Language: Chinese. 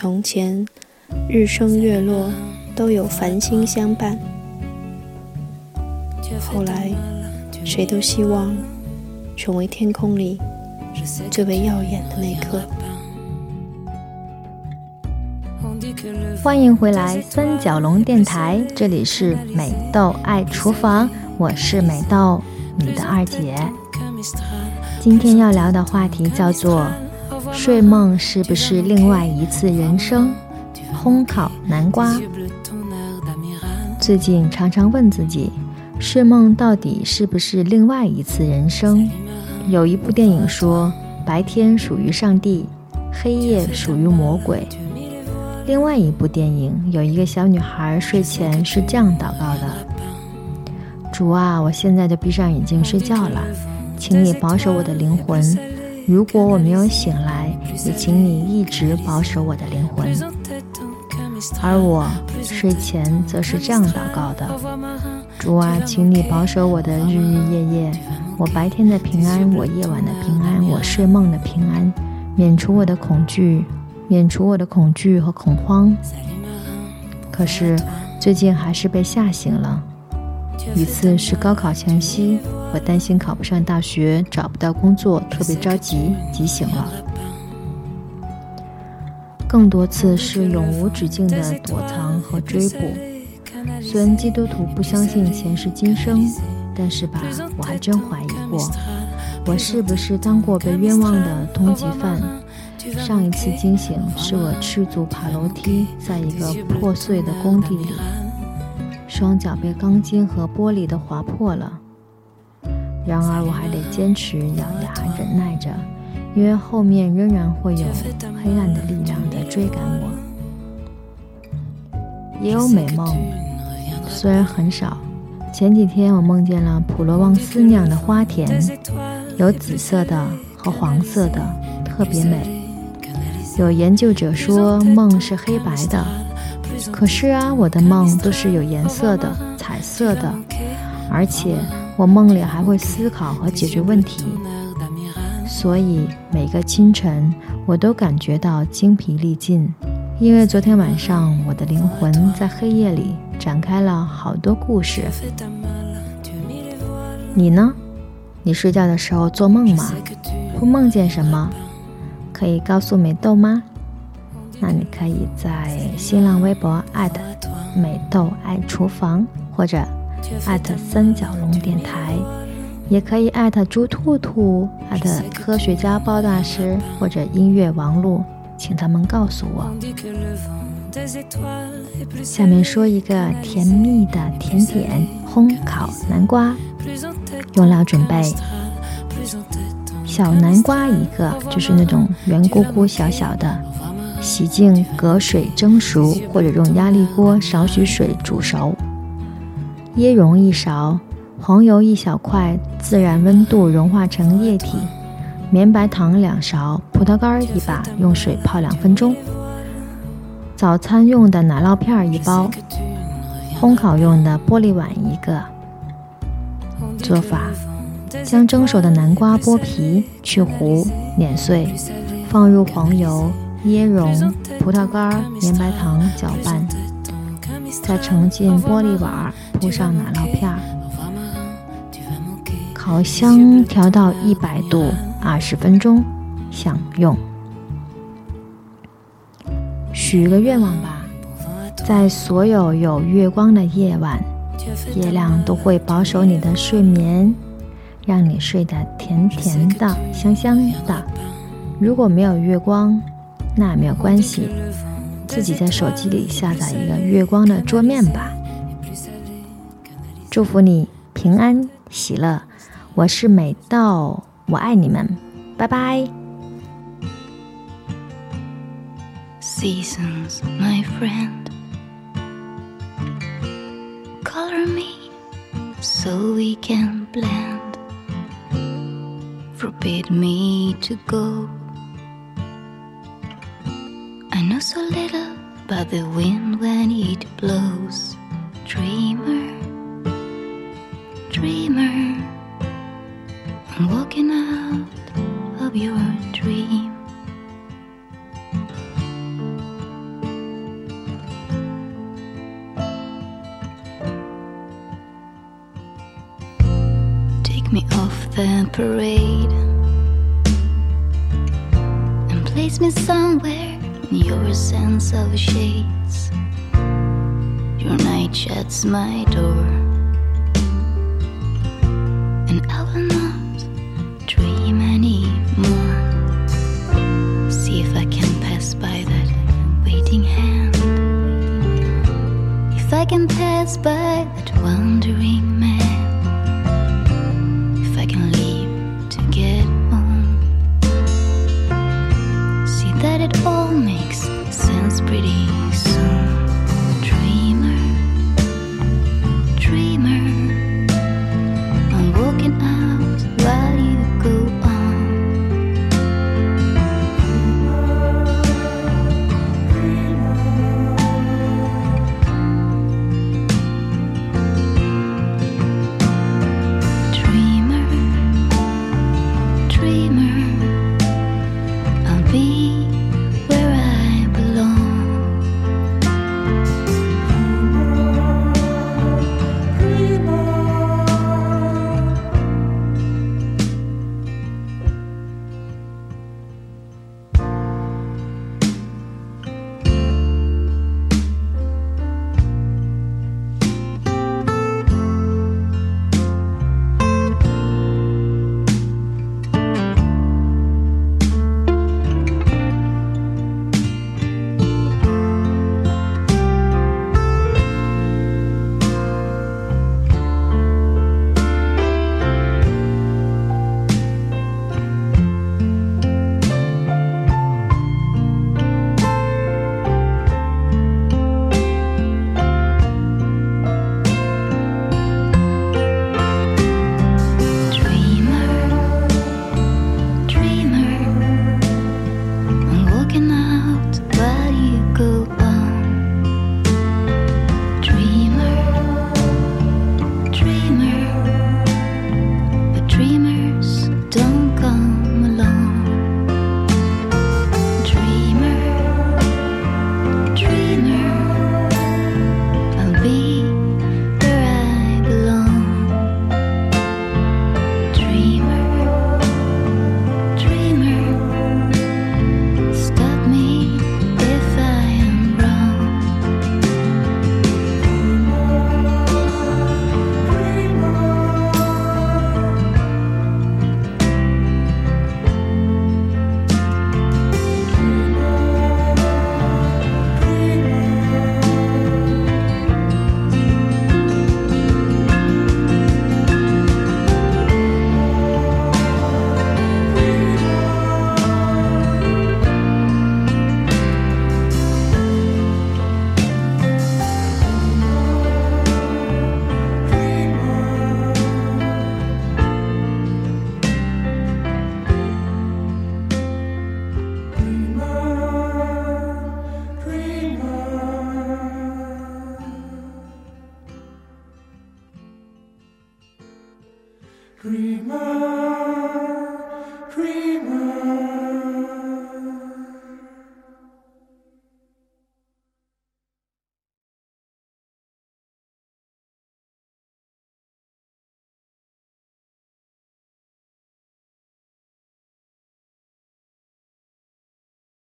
从前，日升月落都有繁星相伴。后来，谁都希望成为天空里最为耀眼的那颗。欢迎回来，三角龙电台，这里是美豆爱厨房，我是美豆，你的二姐。今天要聊的话题叫做。睡梦是不是另外一次人生？烘烤南瓜。最近常常问自己，睡梦到底是不是另外一次人生？有一部电影说，白天属于上帝，黑夜属于魔鬼。另外一部电影有一个小女孩睡前是这样祷告的：主啊，我现在就闭上眼睛睡觉了，请你保守我的灵魂。如果我没有醒来，也请你一直保守我的灵魂。而我睡前则是这样祷告的：主啊，请你保守我的日日夜夜，我白天的平安，我夜晚的平安，我睡梦的平安，免除我的恐惧，免除我的恐惧和恐慌。可是最近还是被吓醒了。一次是高考前夕，我担心考不上大学，找不到工作，特别着急，急醒了。更多次是永无止境的躲藏和追捕。虽然基督徒不相信前世今生，但是吧，我还真怀疑过，我是不是当过被冤枉的通缉犯？上一次惊醒是我赤足爬楼梯，在一个破碎的工地里。双脚被钢筋和玻璃都划破了，然而我还得坚持咬牙忍耐着，因为后面仍然会有黑暗的力量在追赶我。也有美梦，虽然很少。前几天我梦见了普罗旺斯那样的花田，有紫色的和黄色的，特别美。有研究者说梦是黑白的。可是啊，我的梦都是有颜色的、彩色的，而且我梦里还会思考和解决问题，所以每个清晨我都感觉到精疲力尽，因为昨天晚上我的灵魂在黑夜里展开了好多故事。你呢？你睡觉的时候做梦吗？会梦见什么？可以告诉美豆吗？那你可以在新浪微博美豆爱厨房，或者三角龙电台，也可以艾特猪兔兔科学家包大师或者音乐王璐，请他们告诉我。下面说一个甜蜜的甜点——烘烤南瓜。用料准备：小南瓜一个，就是那种圆咕咕小小的。洗净，隔水蒸熟，或者用压力锅少许水煮熟。椰蓉一勺，黄油一小块，自然温度融化成液体。绵白糖两勺，葡萄干一把，用水泡两分钟。早餐用的奶酪片一包，烘烤用的玻璃碗一个。做法：将蒸熟的南瓜剥皮、去核、碾碎，放入黄油。椰蓉、葡萄干、绵白糖搅拌，再盛进玻璃碗，铺上奶酪片，烤箱调到一百度二十分钟，享用。许个愿望吧，在所有有月光的夜晚，月亮都会保守你的睡眠，让你睡得甜甜的、香香的。如果没有月光，那也没有关系，自己在手机里下载一个月光的桌面吧。祝福你平安喜乐，我是美豆，我爱你们，拜拜。so so little but the wind when it blows. Dreamer, dreamer, I'm walking out of your dream. Take me off the parade and place me somewhere your sense of shades. Your night shuts my door, and I will not dream anymore. See if I can pass by that waiting hand. If I can pass by that wandering man.